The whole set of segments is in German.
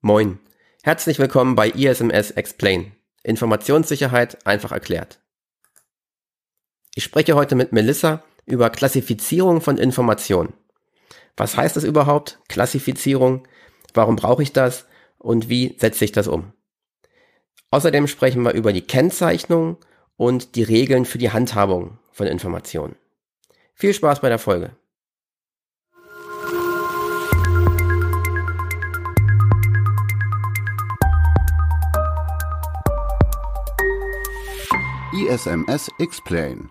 Moin. Herzlich willkommen bei ISMS Explain. Informationssicherheit einfach erklärt. Ich spreche heute mit Melissa über Klassifizierung von Informationen. Was heißt das überhaupt? Klassifizierung? Warum brauche ich das? Und wie setze ich das um? Außerdem sprechen wir über die Kennzeichnung und die Regeln für die Handhabung von Informationen. Viel Spaß bei der Folge. ISMS Explain.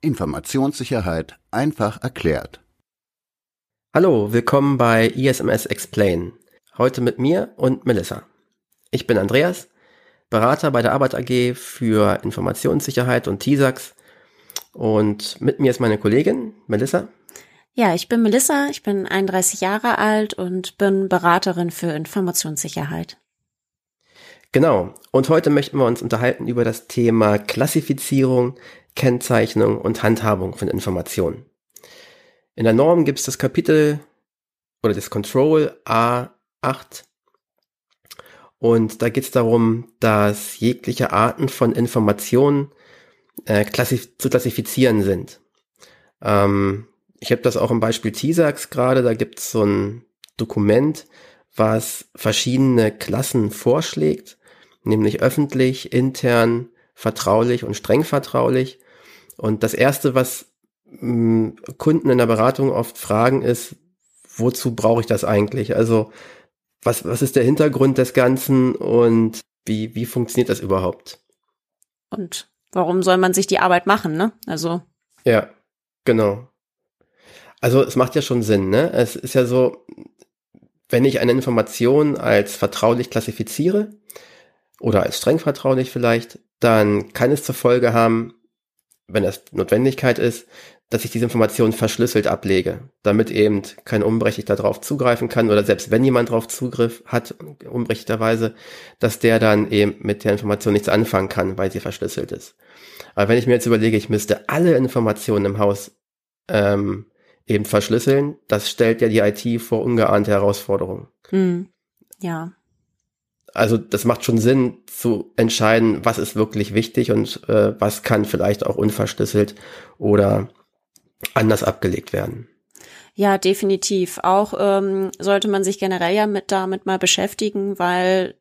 Informationssicherheit einfach erklärt. Hallo, willkommen bei ISMS Explain. Heute mit mir und Melissa. Ich bin Andreas, Berater bei der Arbeit AG für Informationssicherheit und TISAX. Und mit mir ist meine Kollegin Melissa. Ja, ich bin Melissa, ich bin 31 Jahre alt und bin Beraterin für Informationssicherheit. Genau. Und heute möchten wir uns unterhalten über das Thema Klassifizierung, Kennzeichnung und Handhabung von Informationen. In der Norm gibt es das Kapitel oder das Control A8 und da geht es darum, dass jegliche Arten von Informationen äh, klassif zu klassifizieren sind. Ähm, ich habe das auch im Beispiel TISAX gerade, da gibt es so ein Dokument, was verschiedene Klassen vorschlägt nämlich öffentlich, intern, vertraulich und streng vertraulich. Und das erste, was mh, mm, Kunden in der Beratung oft fragen, ist, wozu brauche ich das eigentlich? Also, was, was ist der Hintergrund des Ganzen und wie, wie funktioniert das überhaupt? Und warum soll man sich die Arbeit machen, ne? Also. Ja, genau. Also, es macht ja schon Sinn, ne? Es ist ja so, wenn ich eine Information als vertraulich klassifiziere, oder als streng vertraulich vielleicht, dann kann es zur Folge haben, wenn das Notwendigkeit ist, dass ich diese Information verschlüsselt ablege, damit eben kein Unberechtigter darauf zugreifen kann oder selbst wenn jemand darauf Zugriff hat, unberechtigterweise, dass der dann eben mit der Information nichts anfangen kann, weil sie verschlüsselt ist. Aber wenn ich mir jetzt überlege, ich müsste alle Informationen im Haus ähm, eben verschlüsseln, das stellt ja die IT vor ungeahnte Herausforderungen. Hm. Ja also das macht schon Sinn zu entscheiden, was ist wirklich wichtig und äh, was kann vielleicht auch unverschlüsselt oder anders abgelegt werden. Ja, definitiv. Auch ähm, sollte man sich generell ja mit damit mal beschäftigen, weil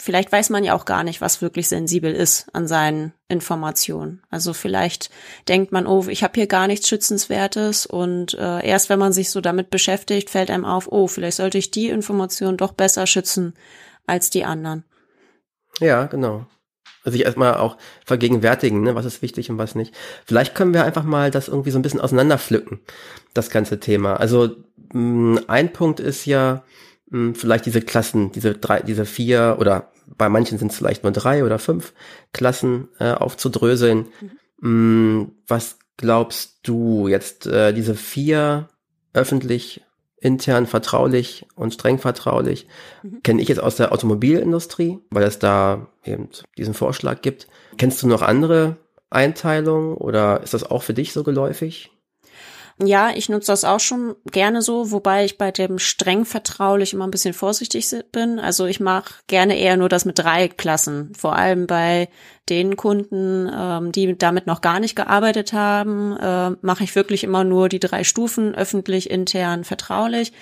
vielleicht weiß man ja auch gar nicht, was wirklich sensibel ist an seinen Informationen. Also vielleicht denkt man, oh, ich habe hier gar nichts Schützenswertes und äh, erst wenn man sich so damit beschäftigt, fällt einem auf, oh, vielleicht sollte ich die Information doch besser schützen als die anderen. Ja, genau. Also sich erstmal auch vergegenwärtigen, ne, was ist wichtig und was nicht. Vielleicht können wir einfach mal das irgendwie so ein bisschen auseinanderpflücken, das ganze Thema. Also mh, ein Punkt ist ja mh, vielleicht diese Klassen, diese drei, diese vier oder bei manchen sind es vielleicht nur drei oder fünf Klassen äh, aufzudröseln. Mhm. Mh, was glaubst du jetzt äh, diese vier öffentlich intern vertraulich und streng vertraulich. Mhm. Kenne ich jetzt aus der Automobilindustrie, weil es da eben diesen Vorschlag gibt. Kennst du noch andere Einteilungen oder ist das auch für dich so geläufig? Ja, ich nutze das auch schon gerne so, wobei ich bei dem streng vertraulich immer ein bisschen vorsichtig bin. Also ich mache gerne eher nur das mit drei Klassen. Vor allem bei den Kunden, ähm, die damit noch gar nicht gearbeitet haben, äh, mache ich wirklich immer nur die drei Stufen, öffentlich, intern, vertraulich,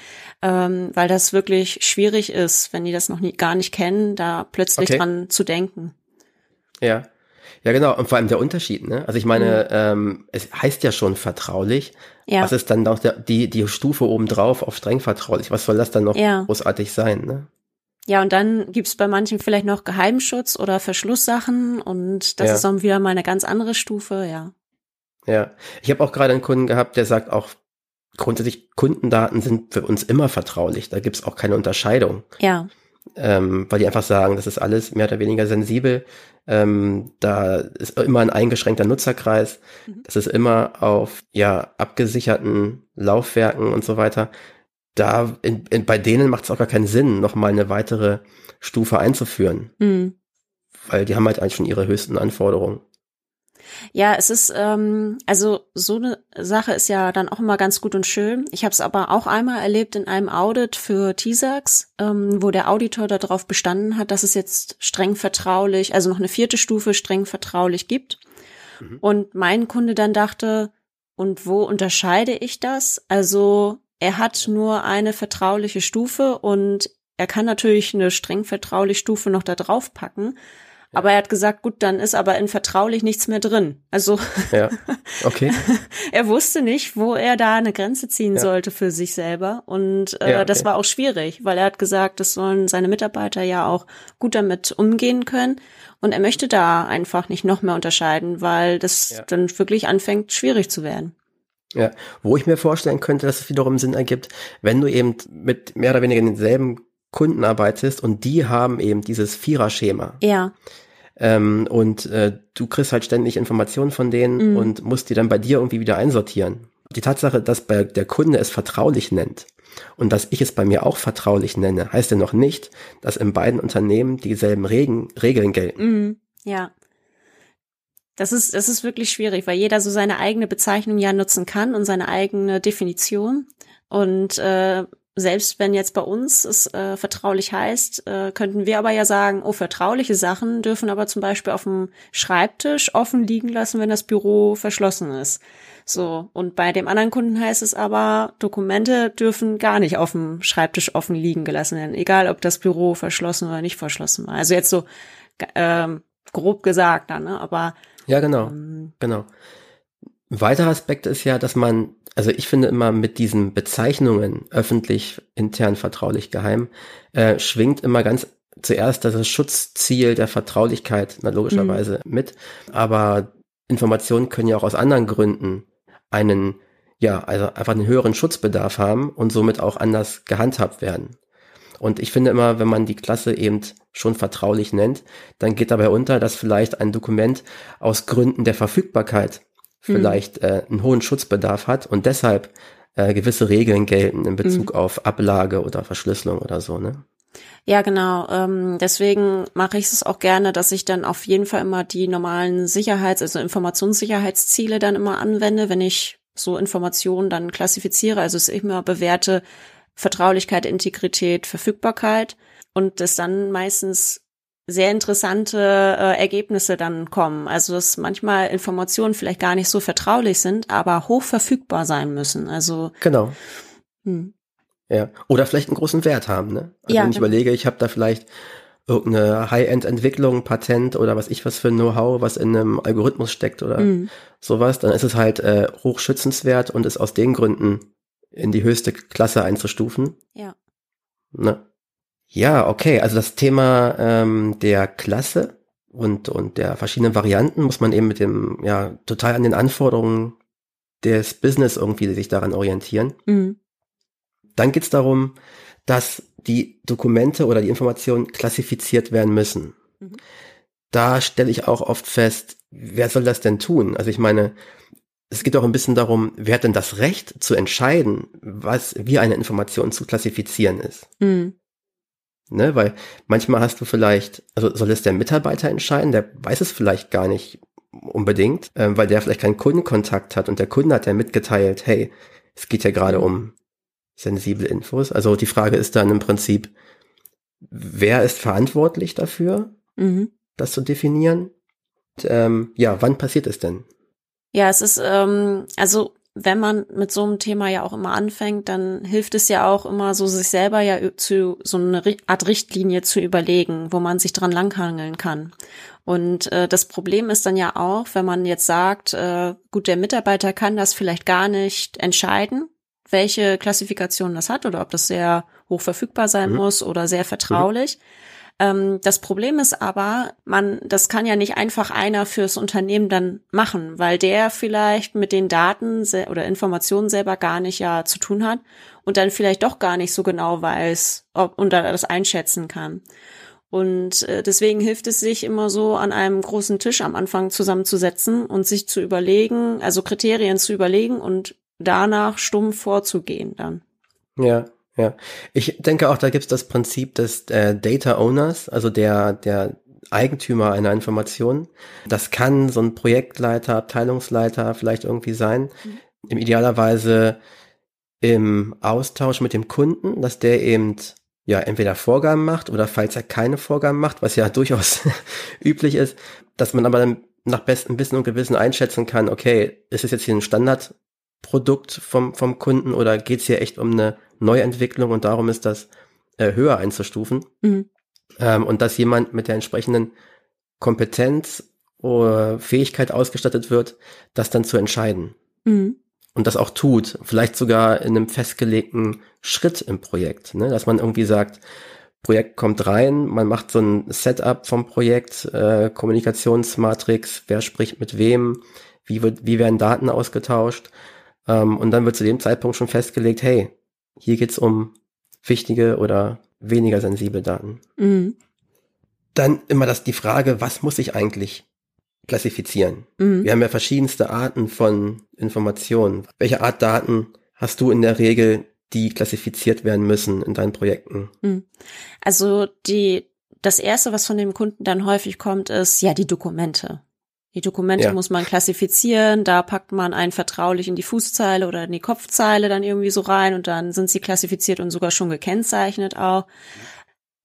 ähm, weil das wirklich schwierig ist, wenn die das noch nie, gar nicht kennen, da plötzlich okay. dran zu denken. Ja. Ja, genau. Und vor allem der Unterschied, ne? Also ich meine, mhm. ähm, es heißt ja schon vertraulich. Ja. Was ist dann noch der, die, die Stufe obendrauf auf streng vertraulich? Was soll das dann noch ja. großartig sein, ne? Ja, und dann gibt's bei manchen vielleicht noch Geheimschutz oder Verschlusssachen und das ja. ist dann wieder mal eine ganz andere Stufe, ja. Ja, ich habe auch gerade einen Kunden gehabt, der sagt auch, grundsätzlich Kundendaten sind für uns immer vertraulich. Da gibt's auch keine Unterscheidung. Ja ähm, weil die einfach sagen, das ist alles mehr oder weniger sensibel. Ähm, da ist immer ein eingeschränkter Nutzerkreis. Mhm. Das ist immer auf ja abgesicherten Laufwerken und so weiter. Da in, in, bei denen macht es auch gar keinen Sinn, noch mal eine weitere Stufe einzuführen, mhm. weil die haben halt eigentlich schon ihre höchsten Anforderungen. Ja, es ist, ähm, also so eine Sache ist ja dann auch immer ganz gut und schön. Ich habe es aber auch einmal erlebt in einem Audit für TISAX, ähm, wo der Auditor darauf bestanden hat, dass es jetzt streng vertraulich, also noch eine vierte Stufe streng vertraulich gibt. Mhm. Und mein Kunde dann dachte, und wo unterscheide ich das? Also er hat nur eine vertrauliche Stufe und er kann natürlich eine streng vertrauliche Stufe noch da drauf packen. Aber er hat gesagt, gut, dann ist aber in vertraulich nichts mehr drin. Also ja. okay. er wusste nicht, wo er da eine Grenze ziehen ja. sollte für sich selber. Und äh, ja, okay. das war auch schwierig, weil er hat gesagt, das sollen seine Mitarbeiter ja auch gut damit umgehen können. Und er möchte da einfach nicht noch mehr unterscheiden, weil das ja. dann wirklich anfängt, schwierig zu werden. Ja, wo ich mir vorstellen könnte, dass es wiederum Sinn ergibt, wenn du eben mit mehr oder weniger denselben Kunden arbeitest und die haben eben dieses Viererschema. Ja. Ähm, und äh, du kriegst halt ständig Informationen von denen mhm. und musst die dann bei dir irgendwie wieder einsortieren. Die Tatsache, dass bei der Kunde es vertraulich nennt und dass ich es bei mir auch vertraulich nenne, heißt ja noch nicht, dass in beiden Unternehmen dieselben Regen, Regeln gelten. Mhm. Ja. Das ist, das ist wirklich schwierig, weil jeder so seine eigene Bezeichnung ja nutzen kann und seine eigene Definition. Und äh, selbst wenn jetzt bei uns es äh, vertraulich heißt, äh, könnten wir aber ja sagen, oh, vertrauliche Sachen dürfen aber zum Beispiel auf dem Schreibtisch offen liegen lassen, wenn das Büro verschlossen ist. So, und bei dem anderen Kunden heißt es aber, Dokumente dürfen gar nicht auf dem Schreibtisch offen liegen gelassen werden, egal ob das Büro verschlossen oder nicht verschlossen war. Also jetzt so ähm, grob gesagt dann, ne? Aber ja, genau, ähm, genau. Ein weiterer Aspekt ist ja, dass man, also ich finde immer mit diesen Bezeichnungen öffentlich, intern, vertraulich, geheim, äh, schwingt immer ganz zuerst das Schutzziel der Vertraulichkeit, na, logischerweise mhm. mit. Aber Informationen können ja auch aus anderen Gründen einen, ja, also einfach einen höheren Schutzbedarf haben und somit auch anders gehandhabt werden. Und ich finde immer, wenn man die Klasse eben schon vertraulich nennt, dann geht dabei unter, dass vielleicht ein Dokument aus Gründen der Verfügbarkeit. Vielleicht äh, einen hohen Schutzbedarf hat und deshalb äh, gewisse Regeln gelten in Bezug mhm. auf Ablage oder Verschlüsselung oder so, ne? Ja, genau. Ähm, deswegen mache ich es auch gerne, dass ich dann auf jeden Fall immer die normalen Sicherheits-, also Informationssicherheitsziele dann immer anwende, wenn ich so Informationen dann klassifiziere. Also es immer bewerte Vertraulichkeit, Integrität, Verfügbarkeit und das dann meistens sehr interessante äh, Ergebnisse dann kommen. Also dass manchmal Informationen vielleicht gar nicht so vertraulich sind, aber hoch verfügbar sein müssen. Also genau. Hm. Ja. Oder vielleicht einen großen Wert haben. Ne? Also ja, wenn ich genau. überlege, ich habe da vielleicht irgendeine High-End-Entwicklung, Patent oder was ich was für ein Know-how, was in einem Algorithmus steckt oder mhm. sowas, dann ist es halt äh, hochschützenswert und ist aus den Gründen in die höchste Klasse einzustufen. Ja. Ne? Ja, okay. Also das Thema ähm, der Klasse und, und der verschiedenen Varianten muss man eben mit dem, ja, total an den Anforderungen des Business irgendwie sich daran orientieren. Mhm. Dann geht's darum, dass die Dokumente oder die Informationen klassifiziert werden müssen. Mhm. Da stelle ich auch oft fest, wer soll das denn tun? Also ich meine, es geht auch ein bisschen darum, wer hat denn das Recht zu entscheiden, was, wie eine Information zu klassifizieren ist. Mhm. Ne, weil manchmal hast du vielleicht, also soll es der Mitarbeiter entscheiden, der weiß es vielleicht gar nicht unbedingt, ähm, weil der vielleicht keinen Kundenkontakt hat und der Kunde hat ja mitgeteilt, hey, es geht ja gerade um sensible Infos. Also die Frage ist dann im Prinzip, wer ist verantwortlich dafür, mhm. das zu definieren? Und, ähm, ja, wann passiert es denn? Ja, es ist, ähm, also wenn man mit so einem Thema ja auch immer anfängt, dann hilft es ja auch immer so, sich selber ja zu so eine Art Richtlinie zu überlegen, wo man sich dran langhangeln kann. Und äh, das Problem ist dann ja auch, wenn man jetzt sagt, äh, gut, der Mitarbeiter kann das vielleicht gar nicht entscheiden, welche Klassifikation das hat oder ob das sehr hoch verfügbar sein mhm. muss oder sehr vertraulich. Mhm. Ähm, das Problem ist aber, man, das kann ja nicht einfach einer fürs Unternehmen dann machen, weil der vielleicht mit den Daten oder Informationen selber gar nicht ja zu tun hat und dann vielleicht doch gar nicht so genau weiß, ob und das einschätzen kann. Und äh, deswegen hilft es sich immer so an einem großen Tisch am Anfang zusammenzusetzen und sich zu überlegen, also Kriterien zu überlegen und danach stumm vorzugehen dann. Ja, ja, ich denke auch, da gibt es das Prinzip des äh, Data Owners, also der, der Eigentümer einer Information. Das kann so ein Projektleiter, Abteilungsleiter vielleicht irgendwie sein. Mhm. Im idealerweise im Austausch mit dem Kunden, dass der eben ja entweder Vorgaben macht oder falls er keine Vorgaben macht, was ja durchaus üblich ist, dass man aber dann nach bestem Wissen und Gewissen einschätzen kann, okay, ist es jetzt hier ein Standardprodukt vom, vom Kunden oder geht es hier echt um eine Neuentwicklung und darum ist das äh, höher einzustufen. Mhm. Ähm, und dass jemand mit der entsprechenden Kompetenz oder Fähigkeit ausgestattet wird, das dann zu entscheiden. Mhm. Und das auch tut, vielleicht sogar in einem festgelegten Schritt im Projekt, ne? dass man irgendwie sagt, Projekt kommt rein, man macht so ein Setup vom Projekt, äh, Kommunikationsmatrix, wer spricht mit wem, wie, wird, wie werden Daten ausgetauscht ähm, und dann wird zu dem Zeitpunkt schon festgelegt, hey, hier geht's um wichtige oder weniger sensible Daten. Mhm. Dann immer das die Frage, was muss ich eigentlich klassifizieren? Mhm. Wir haben ja verschiedenste Arten von Informationen. Welche Art Daten hast du in der Regel, die klassifiziert werden müssen in deinen Projekten? Mhm. Also die das erste, was von dem Kunden dann häufig kommt, ist ja die Dokumente. Die Dokumente ja. muss man klassifizieren, da packt man einen vertraulich in die Fußzeile oder in die Kopfzeile dann irgendwie so rein und dann sind sie klassifiziert und sogar schon gekennzeichnet auch.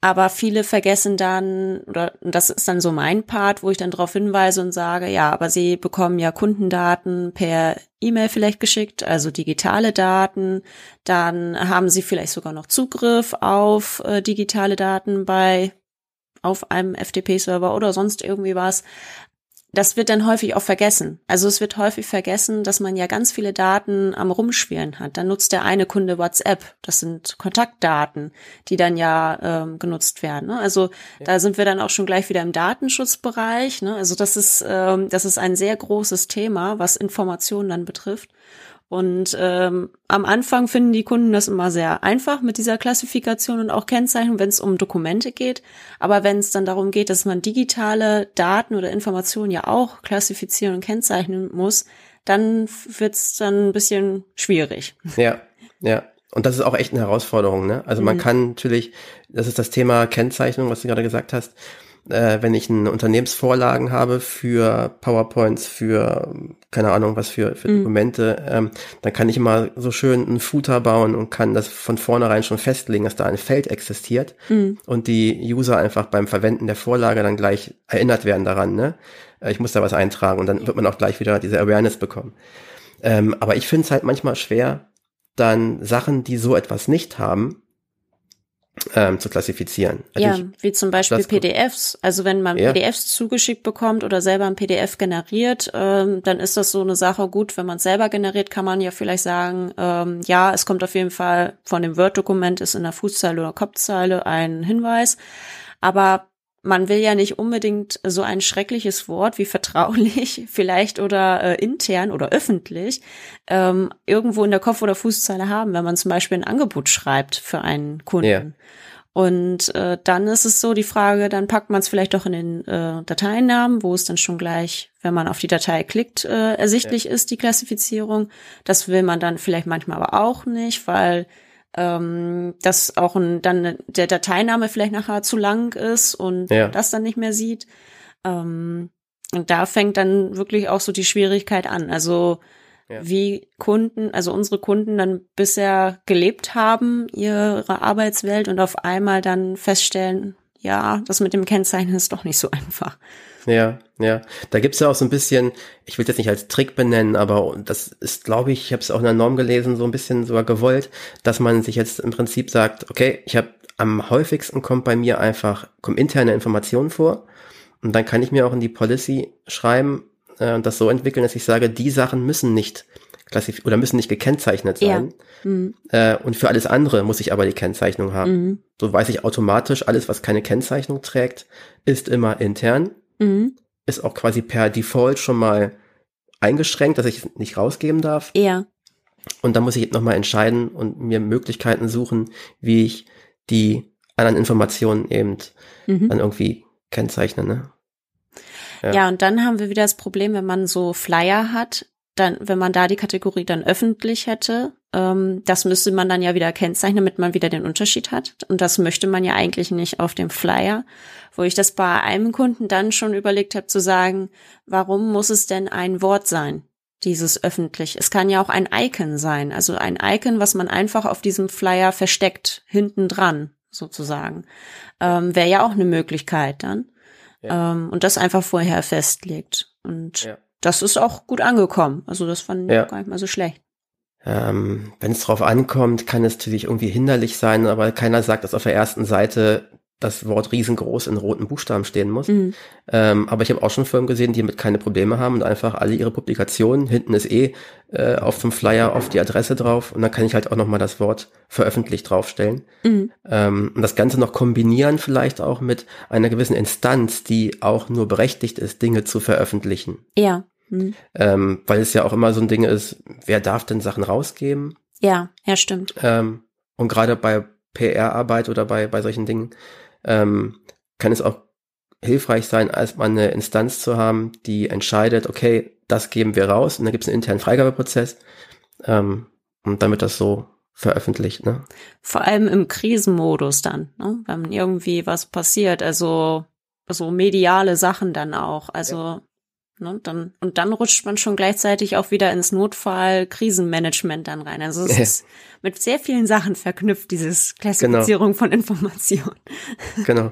Aber viele vergessen dann, oder das ist dann so mein Part, wo ich dann darauf hinweise und sage, ja, aber sie bekommen ja Kundendaten per E-Mail vielleicht geschickt, also digitale Daten. Dann haben sie vielleicht sogar noch Zugriff auf äh, digitale Daten bei auf einem FTP-Server oder sonst irgendwie was das wird dann häufig auch vergessen. Also es wird häufig vergessen, dass man ja ganz viele Daten am Rumschwirren hat. Dann nutzt der eine Kunde WhatsApp. Das sind Kontaktdaten, die dann ja ähm, genutzt werden. Ne? Also ja. da sind wir dann auch schon gleich wieder im Datenschutzbereich. Ne? Also das ist ähm, das ist ein sehr großes Thema, was Informationen dann betrifft. Und ähm, am Anfang finden die Kunden das immer sehr einfach mit dieser Klassifikation und auch Kennzeichnung, wenn es um Dokumente geht. Aber wenn es dann darum geht, dass man digitale Daten oder Informationen ja auch klassifizieren und kennzeichnen muss, dann wird es dann ein bisschen schwierig. Ja, ja. Und das ist auch echt eine Herausforderung, ne? Also man mhm. kann natürlich, das ist das Thema Kennzeichnung, was du gerade gesagt hast, äh, wenn ich eine Unternehmensvorlagen habe für PowerPoints, für keine Ahnung was für, für mhm. Dokumente, ähm, dann kann ich immer so schön einen Footer bauen und kann das von vornherein schon festlegen, dass da ein Feld existiert mhm. und die User einfach beim Verwenden der Vorlage dann gleich erinnert werden daran, ne? Äh, ich muss da was eintragen und dann wird man auch gleich wieder diese Awareness bekommen. Ähm, aber ich finde es halt manchmal schwer, dann Sachen, die so etwas nicht haben, ähm, zu klassifizieren. Also ja, ich, wie zum Beispiel PDFs. Also wenn man ja. PDFs zugeschickt bekommt oder selber ein PDF generiert, ähm, dann ist das so eine Sache gut. Wenn man es selber generiert, kann man ja vielleicht sagen, ähm, ja, es kommt auf jeden Fall von dem Word-Dokument, ist in der Fußzeile oder Kopfzeile ein Hinweis. Aber man will ja nicht unbedingt so ein schreckliches Wort wie vertraulich vielleicht oder äh, intern oder öffentlich ähm, irgendwo in der Kopf- oder Fußzeile haben, wenn man zum Beispiel ein Angebot schreibt für einen Kunden. Yeah. Und äh, dann ist es so die Frage, dann packt man es vielleicht doch in den äh, Dateinamen, wo es dann schon gleich, wenn man auf die Datei klickt, äh, ersichtlich ja. ist, die Klassifizierung. Das will man dann vielleicht manchmal aber auch nicht, weil ähm, dass auch ein, dann der Dateiname vielleicht nachher zu lang ist und ja. das dann nicht mehr sieht. Ähm, und da fängt dann wirklich auch so die Schwierigkeit an. Also ja. wie Kunden, also unsere Kunden dann bisher gelebt haben, ihre Arbeitswelt und auf einmal dann feststellen, ja, das mit dem Kennzeichnen ist doch nicht so einfach. Ja, ja. Da gibt's ja auch so ein bisschen, ich will es jetzt nicht als Trick benennen, aber das ist, glaube ich, ich habe es auch in der Norm gelesen, so ein bisschen sogar gewollt, dass man sich jetzt im Prinzip sagt, okay, ich habe am häufigsten kommt bei mir einfach, kommen interne Informationen vor und dann kann ich mir auch in die Policy schreiben äh, und das so entwickeln, dass ich sage, die Sachen müssen nicht klassif oder müssen nicht gekennzeichnet sein. Ja. Mhm. Äh, und für alles andere muss ich aber die Kennzeichnung haben. Mhm. So weiß ich automatisch, alles, was keine Kennzeichnung trägt, ist immer intern Mhm. Ist auch quasi per Default schon mal eingeschränkt, dass ich es nicht rausgeben darf. Ja. Und dann muss ich nochmal entscheiden und mir Möglichkeiten suchen, wie ich die anderen Informationen eben mhm. dann irgendwie kennzeichne. Ne? Ja. ja, und dann haben wir wieder das Problem, wenn man so Flyer hat, dann, wenn man da die Kategorie dann öffentlich hätte, ähm, das müsste man dann ja wieder kennzeichnen, damit man wieder den Unterschied hat. Und das möchte man ja eigentlich nicht auf dem Flyer, wo ich das bei einem Kunden dann schon überlegt habe zu sagen, warum muss es denn ein Wort sein? Dieses öffentlich. Es kann ja auch ein Icon sein, also ein Icon, was man einfach auf diesem Flyer versteckt, hinten dran, sozusagen. Ähm, Wäre ja auch eine Möglichkeit dann. Ja. Ähm, und das einfach vorher festlegt. Und ja das ist auch gut angekommen. Also das fand ich ja. gar nicht mal so schlecht. Ähm, Wenn es drauf ankommt, kann es natürlich irgendwie hinderlich sein, aber keiner sagt, dass auf der ersten Seite das Wort riesengroß in roten Buchstaben stehen muss. Mhm. Ähm, aber ich habe auch schon Firmen gesehen, die damit keine Probleme haben und einfach alle ihre Publikationen, hinten ist eh äh, auf dem Flyer auf die Adresse drauf und dann kann ich halt auch nochmal das Wort veröffentlicht draufstellen. Mhm. Ähm, und das Ganze noch kombinieren vielleicht auch mit einer gewissen Instanz, die auch nur berechtigt ist, Dinge zu veröffentlichen. Ja. Mhm. Ähm, weil es ja auch immer so ein Ding ist, wer darf denn Sachen rausgeben? Ja, ja, stimmt. Ähm, und gerade bei PR-Arbeit oder bei, bei solchen Dingen ähm, kann es auch hilfreich sein, als mal eine Instanz zu haben, die entscheidet, okay, das geben wir raus und dann gibt es einen internen Freigabeprozess ähm, und dann wird das so veröffentlicht. Ne? Vor allem im Krisenmodus dann, ne? wenn irgendwie was passiert, also so mediale Sachen dann auch. Also ja. Ne, dann, und dann rutscht man schon gleichzeitig auch wieder ins Notfall-Krisenmanagement dann rein. Also es ist mit sehr vielen Sachen verknüpft, dieses Klassifizierung genau. von Informationen. Genau.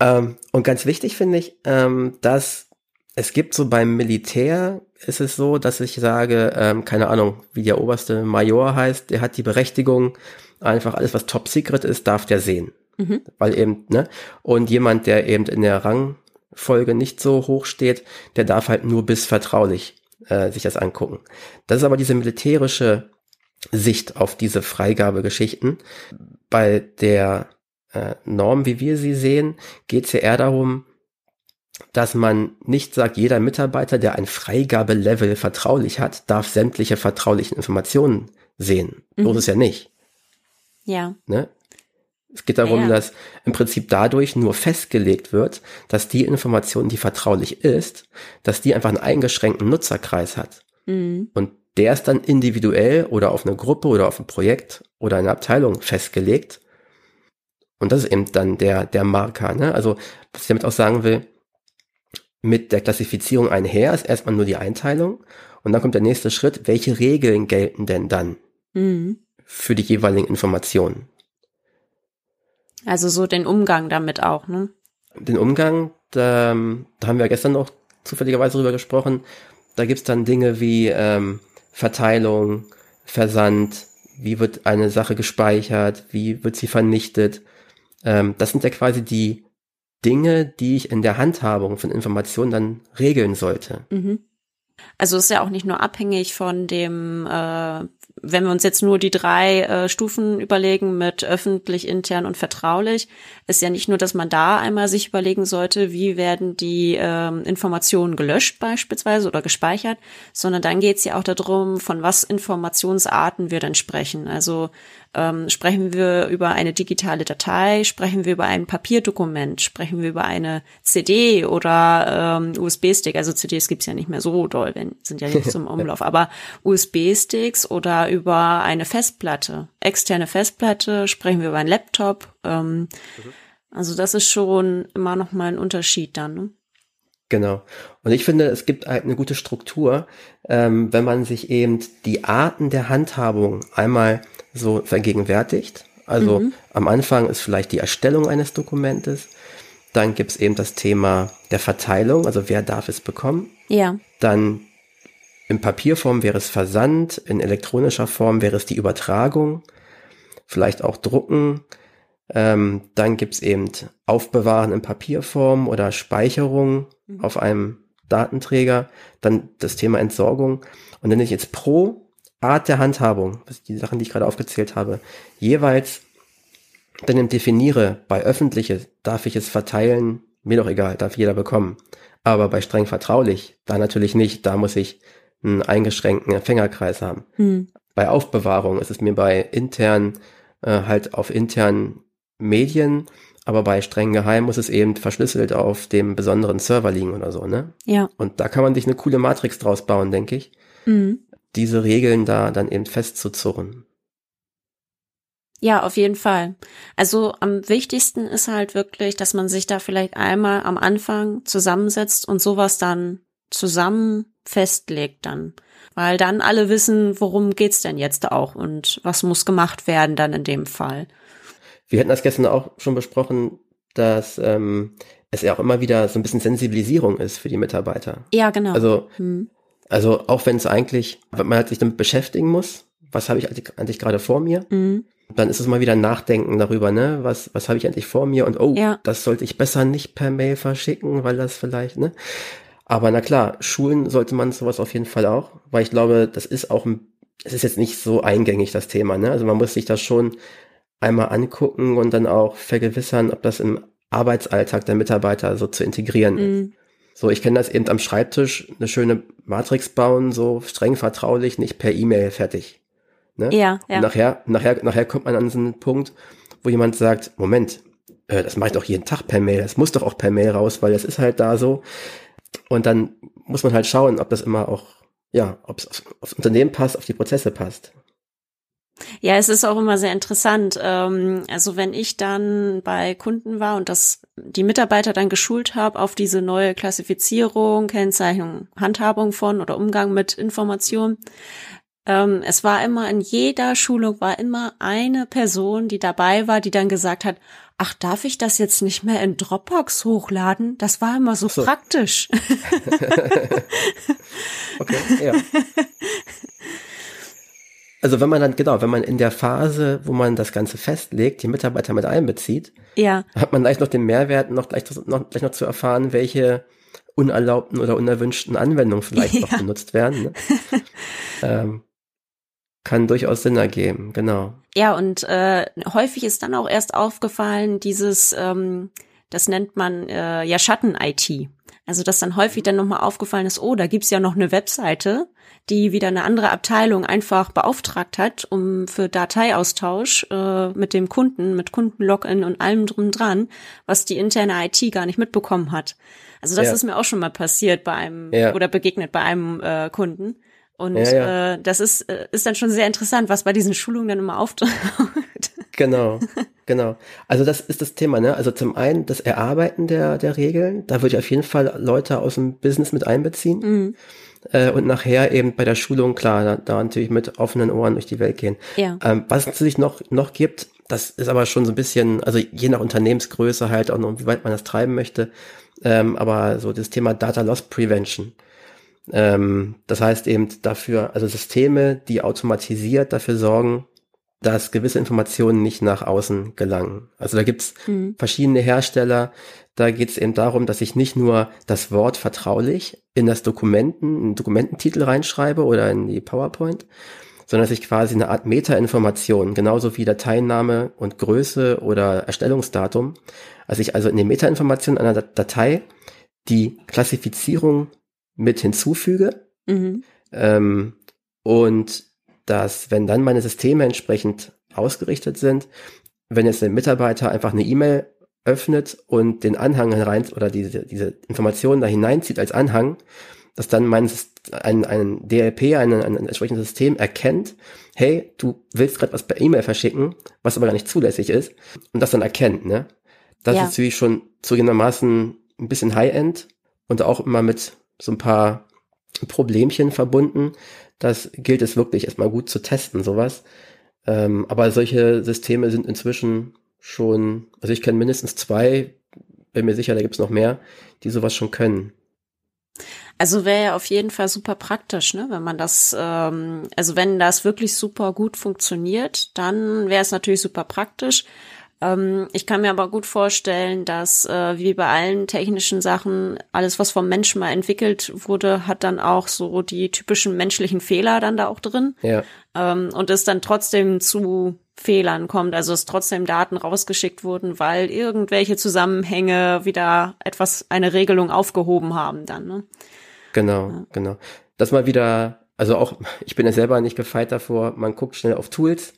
ähm, und ganz wichtig finde ich, ähm, dass es gibt so beim Militär ist es so, dass ich sage, ähm, keine Ahnung, wie der oberste Major heißt, der hat die Berechtigung, einfach alles, was top secret ist, darf der sehen. Mhm. Weil eben, ne? Und jemand, der eben in der Rang Folge nicht so hoch steht, der darf halt nur bis vertraulich äh, sich das angucken. Das ist aber diese militärische Sicht auf diese Freigabegeschichten. Bei der äh, Norm, wie wir sie sehen, geht es ja eher darum, dass man nicht sagt, jeder Mitarbeiter, der ein Freigabelevel vertraulich hat, darf sämtliche vertraulichen Informationen sehen. Mhm. So ist es ja nicht. Ja. Ne? Es geht darum, ja. dass im Prinzip dadurch nur festgelegt wird, dass die Information, die vertraulich ist, dass die einfach einen eingeschränkten Nutzerkreis hat. Mhm. Und der ist dann individuell oder auf eine Gruppe oder auf ein Projekt oder eine Abteilung festgelegt. Und das ist eben dann der, der Marker. Ne? Also, was ich damit auch sagen will, mit der Klassifizierung einher ist erstmal nur die Einteilung. Und dann kommt der nächste Schritt, welche Regeln gelten denn dann mhm. für die jeweiligen Informationen? Also so den Umgang damit auch, ne? Den Umgang, da, da haben wir gestern noch zufälligerweise drüber gesprochen. Da gibt's dann Dinge wie ähm, Verteilung, Versand, wie wird eine Sache gespeichert, wie wird sie vernichtet. Ähm, das sind ja quasi die Dinge, die ich in der Handhabung von Informationen dann regeln sollte. Mhm. Also ist ja auch nicht nur abhängig von dem äh, wenn wir uns jetzt nur die drei äh, Stufen überlegen mit öffentlich, intern und vertraulich, ist ja nicht nur, dass man da einmal sich überlegen sollte, wie werden die ähm, Informationen gelöscht beispielsweise oder gespeichert, sondern dann geht es ja auch darum, von was Informationsarten wir denn sprechen. Also ähm, sprechen wir über eine digitale Datei, sprechen wir über ein Papierdokument, sprechen wir über eine CD oder ähm, USB-Stick. Also CDs gibt's ja nicht mehr so doll, wenn, sind ja nicht zum Umlauf, aber USB-Sticks oder über eine Festplatte, externe Festplatte, sprechen wir über einen Laptop. Ähm, mhm. Also das ist schon immer noch mal ein Unterschied dann. Ne? Genau. Und ich finde, es gibt halt eine gute Struktur, ähm, wenn man sich eben die Arten der Handhabung einmal so vergegenwärtigt. Also mhm. am Anfang ist vielleicht die Erstellung eines Dokumentes. Dann gibt's eben das Thema der Verteilung, also wer darf es bekommen. Ja. Dann in Papierform wäre es Versand, in elektronischer Form wäre es die Übertragung, vielleicht auch Drucken. Ähm, dann gibt's eben Aufbewahren in Papierform oder Speicherung mhm. auf einem Datenträger. Dann das Thema Entsorgung. Und wenn ich jetzt pro Art der Handhabung, das die Sachen, die ich gerade aufgezählt habe, jeweils dann definiere, bei öffentliches darf ich es verteilen, mir doch egal, darf jeder bekommen. Aber bei streng vertraulich, da natürlich nicht, da muss ich einen eingeschränkten Empfängerkreis haben. Hm. Bei Aufbewahrung ist es mir bei intern äh, halt auf internen Medien aber bei streng geheim muss es eben verschlüsselt auf dem besonderen Server liegen oder so, ne? Ja. Und da kann man sich eine coole Matrix draus bauen, denke ich. Mhm. Diese Regeln da dann eben festzuzurren. Ja, auf jeden Fall. Also am wichtigsten ist halt wirklich, dass man sich da vielleicht einmal am Anfang zusammensetzt und sowas dann zusammen festlegt dann. Weil dann alle wissen, worum geht's denn jetzt auch und was muss gemacht werden dann in dem Fall. Wir hatten das gestern auch schon besprochen, dass ähm, es ja auch immer wieder so ein bisschen Sensibilisierung ist für die Mitarbeiter. Ja, genau. Also, hm. also auch wenn es eigentlich, wenn man halt sich damit beschäftigen muss, was habe ich eigentlich, eigentlich gerade vor mir, Mhm. Dann ist es mal wieder ein Nachdenken darüber, ne, was, was habe ich eigentlich vor mir und oh, Ja. das sollte ich besser nicht per Mail verschicken, weil das vielleicht, ne? Aber na klar, Schulen sollte man sowas auf jeden Fall auch, weil ich glaube, das ist auch ein, es ist jetzt nicht so eingängig, das Thema, ne? Also man muss sich das schon einmal angucken und dann auch vergewissern, ob das im Arbeitsalltag der Mitarbeiter so zu integrieren ist. Mhm. So, ich kenne das eben am Schreibtisch, eine schöne Matrix bauen, so streng vertraulich, nicht per E-Mail fertig. Ne? Ja, ja. Und nachher, nachher, nachher kommt man an so einen Punkt, wo jemand sagt, Moment, äh, das mache ich doch jeden Tag per Mail, das muss doch auch per Mail raus, weil das ist halt da so. Und dann muss man halt schauen, ob das immer auch, ja, ob es aufs, aufs Unternehmen passt, auf die Prozesse passt. Ja, es ist auch immer sehr interessant. Ähm, also wenn ich dann bei Kunden war und das die Mitarbeiter dann geschult habe auf diese neue Klassifizierung, Kennzeichnung, Handhabung von oder Umgang mit Informationen, ähm, es war immer in jeder Schulung war immer eine Person, die dabei war, die dann gesagt hat, ach, darf ich das jetzt nicht mehr in Dropbox hochladen? Das war immer so, so. praktisch. Okay, ja. Also wenn man dann, genau, wenn man in der Phase, wo man das Ganze festlegt, die Mitarbeiter mit einbezieht, ja, hat man gleich noch den Mehrwert, noch gleich, noch, gleich noch zu erfahren, welche unerlaubten oder unerwünschten Anwendungen vielleicht noch Ja. benutzt werden. Ne? ähm, kann durchaus Sinn ergeben, genau. Ja, und äh, häufig ist dann auch erst aufgefallen, dieses, ähm, das nennt man äh, ja Schatten-IT. Also dass dann häufig dann nochmal aufgefallen ist, oh, da gibt's ja noch eine Webseite, die wieder eine andere Abteilung einfach beauftragt hat, um für Dateiaustausch äh, mit dem Kunden, mit Kundenlogin und allem drum dran, was die interne IT gar nicht mitbekommen hat. Also das Ja. ist mir auch schon mal passiert bei einem Ja. oder begegnet bei einem äh, Kunden. Und Ja, ja. Äh, das ist, äh, ist dann schon sehr interessant, was bei diesen Schulungen dann immer auftaucht. Genau, genau. Also das ist das Thema, ne? Also zum einen das Erarbeiten der, der Regeln, da würde ich auf jeden Fall Leute aus dem Business mit einbeziehen. Mhm. Äh, und nachher eben bei der Schulung, klar, da, da natürlich mit offenen Ohren durch die Welt gehen. Ja. Ähm, was es natürlich noch, noch gibt, das ist aber schon so ein bisschen, also je nach Unternehmensgröße halt auch noch, wie weit man das treiben möchte, ähm, aber so das Thema Data Loss Prevention. Ähm, das heißt eben dafür, also Systeme, die automatisiert dafür sorgen, dass gewisse Informationen nicht nach außen gelangen. Also da gibt's Mhm. verschiedene Hersteller. Da geht es eben darum, dass ich nicht nur das Wort vertraulich in das Dokumenten, in den Dokumententitel reinschreibe oder in die PowerPoint, sondern dass ich quasi eine Art Metainformation, genauso wie Dateiname und Größe oder Erstellungsdatum, also ich also in die Metainformation einer Dat- Datei die Klassifizierung mit hinzufüge Mhm. ähm, und dass, wenn dann meine Systeme entsprechend ausgerichtet sind, wenn jetzt der Mitarbeiter einfach eine E-Mail öffnet und den Anhang herein oder diese, diese Informationen da hineinzieht als Anhang, dass dann mein ein, ein DLP, ein, ein, ein entsprechendes System erkennt, hey, du willst gerade was per E-Mail verschicken, was aber gar nicht zulässig ist, und das dann erkennt, ne? Das Ja. ist natürlich schon zugegebenermaßen ein bisschen High-End und auch immer mit so ein paar Problemchen verbunden. Das gilt es wirklich erstmal gut zu testen, sowas. Ähm, aber solche Systeme sind inzwischen schon, also ich kenne mindestens zwei, bin mir sicher, da gibt's noch mehr, die sowas schon können. Also wäre ja auf jeden Fall super praktisch, ne? Wenn man das, ähm, also wenn das wirklich super gut funktioniert, dann wäre es natürlich super praktisch. Ähm, ich kann mir aber gut vorstellen, dass äh, wie bei allen technischen Sachen, alles, was vom Menschen mal entwickelt wurde, hat dann auch so die typischen menschlichen Fehler dann da auch drin. Ja, ähm, und es dann trotzdem zu Fehlern kommt, also es trotzdem Daten rausgeschickt wurden, weil irgendwelche Zusammenhänge wieder etwas, eine Regelung aufgehoben haben dann. Ne? genau, genau. Das mal wieder, also auch, ich bin ja selber nicht gefeit davor, man guckt schnell auf Tools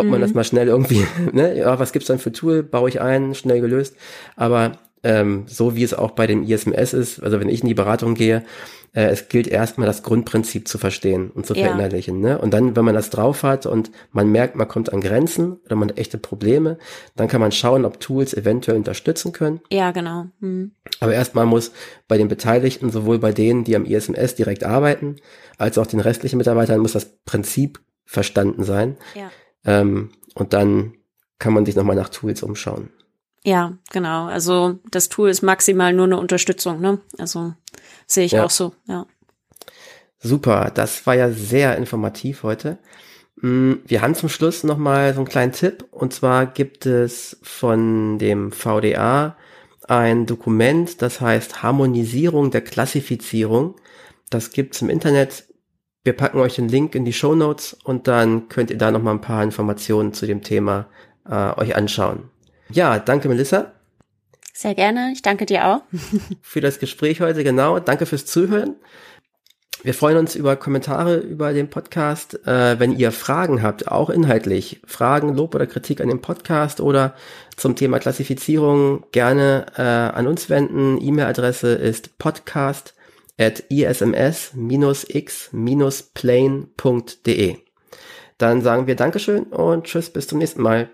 ob man das mal schnell irgendwie, ne, ja, was gibt's dann für Tool, baue ich ein, schnell gelöst. Aber ähm, so wie es auch bei dem ISMS ist, also wenn ich in die Beratung gehe, äh, es gilt erstmal das Grundprinzip zu verstehen und zu Ja. verinnerlichen. Ne? Und dann, wenn man das drauf hat und man merkt, man kommt an Grenzen oder man hat echte Probleme, dann kann man schauen, ob Tools eventuell unterstützen können. Ja, genau. Hm. Aber erstmal muss bei den Beteiligten, sowohl bei denen, die am ISMS direkt arbeiten, als auch den restlichen Mitarbeitern, muss das Prinzip verstanden sein. Ja. Ähm, und dann kann man sich nochmal nach Tools umschauen. Ja, genau. Also das Tool ist maximal nur eine Unterstützung, ne? Also sehe ich Ja. auch so, ja. Super, das war ja sehr informativ heute. Mm, Wir haben zum Schluss nochmal so einen kleinen Tipp. Und zwar gibt es von dem VDA ein Dokument, das heißt Harmonisierung der Klassifizierung. Das gibt's im Internet. Wir packen euch den Link in die Show Notes und dann könnt ihr da nochmal ein paar Informationen zu dem Thema äh, euch anschauen. Ja, danke Melissa Sehr gerne. Ich danke dir auch. für das Gespräch heute. Genau, danke fürs Zuhören. Wir freuen uns über Kommentare über den Podcast. Äh, wenn ihr Fragen habt, auch inhaltlich, Fragen, Lob oder Kritik an dem Podcast oder zum Thema Klassifizierung, gerne äh, an uns wenden. E-Mail-Adresse ist podcast at isms-x-plane.de. Dann sagen wir Dankeschön und tschüss, bis zum nächsten Mal.